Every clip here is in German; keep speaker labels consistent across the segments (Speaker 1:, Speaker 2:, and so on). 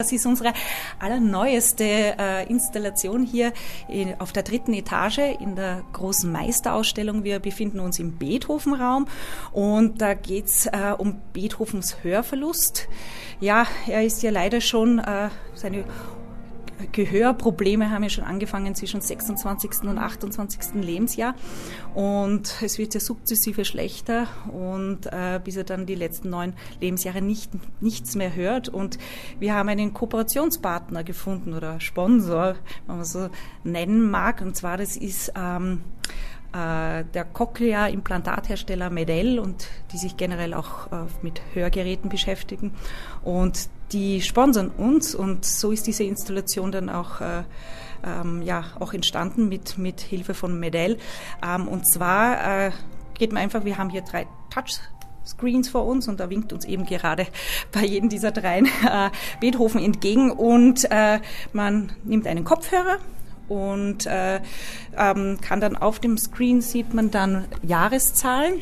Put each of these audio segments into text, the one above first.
Speaker 1: Das ist unsere allerneueste äh, Installation hier in, auf der dritten Etage in der großen Meisterausstellung. Wir befinden uns im Beethovenraum und da geht's äh, um Beethovens Hörverlust. Ja, er ist ja leider schon äh, seine Gehörprobleme haben ja schon angefangen zwischen 26. und 28. Lebensjahr und es wird ja sukzessive schlechter und äh, bis er dann die letzten neun Lebensjahre nicht, nichts mehr hört und wir haben einen Kooperationspartner gefunden oder Sponsor, wenn man so nennen mag und zwar das ist ähm, äh, der Cochlea-Implantathersteller Medell und die sich generell auch äh, mit Hörgeräten beschäftigen. Und die sponsern uns und so ist diese Installation dann auch äh, ähm, ja auch entstanden mit mit Hilfe von Medell. Ähm, und zwar äh, geht man einfach, wir haben hier drei Touch Screens vor uns und da winkt uns eben gerade bei jedem dieser dreien äh, Beethoven entgegen und äh, man nimmt einen Kopfhörer und äh, ähm, kann dann auf dem Screen sieht man dann Jahreszahlen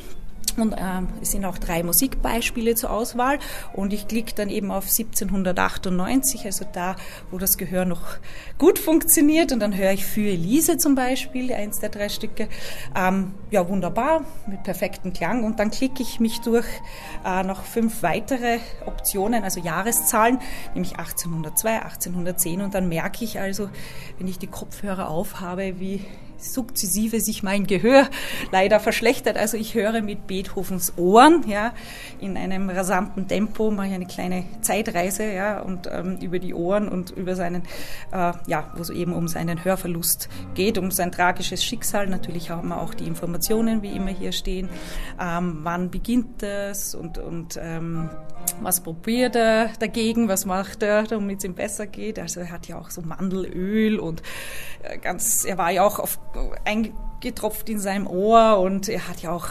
Speaker 1: und ähm, es sind auch drei Musikbeispiele zur Auswahl. Und ich klicke dann eben auf 1798, also da, wo das Gehör noch gut funktioniert. Und dann höre ich für Elise zum Beispiel, eins der drei Stücke. Ähm, ja, wunderbar, mit perfektem Klang. Und dann klicke ich mich durch äh, noch fünf weitere Optionen, also Jahreszahlen, nämlich 1802, 1810. Und dann merke ich also, wenn ich die Kopfhörer aufhabe, wie sukzessive sich mein Gehör leider verschlechtert. Also ich höre mit Beethovens Ohren, ja, in einem rasanten Tempo, mache ich eine kleine Zeitreise, ja, und ähm, über die Ohren und über seinen, äh, ja, wo es eben um seinen Hörverlust geht, um sein tragisches Schicksal. Natürlich haben wir auch die Informationen, wie immer hier stehen. Ähm, wann beginnt das und, und ähm, was probiert er dagegen, was macht er, damit es ihm besser geht. Also er hat ja auch so Mandelöl und äh, ganz, er war ja auch auf, eingetropft in seinem Ohr und er hat ja auch,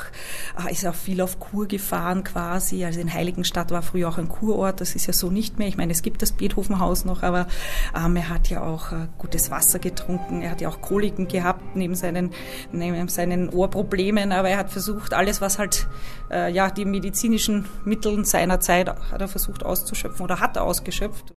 Speaker 1: äh, ist auch viel auf Kur gefahren quasi. Also in Heiligenstadt war früher auch ein Kurort, das ist ja so nicht mehr. Ich meine, es gibt das Beethovenhaus noch, aber ähm, er hat ja auch äh, gutes Wasser getrunken, er hat ja auch Koliken gehabt neben seinen, neben seinen Ohrproblemen, aber er hat versucht, alles, was halt, äh, ja, die medizinischen Mittel seiner Zeit hat er versucht auszuschöpfen oder hat er ausgeschöpft.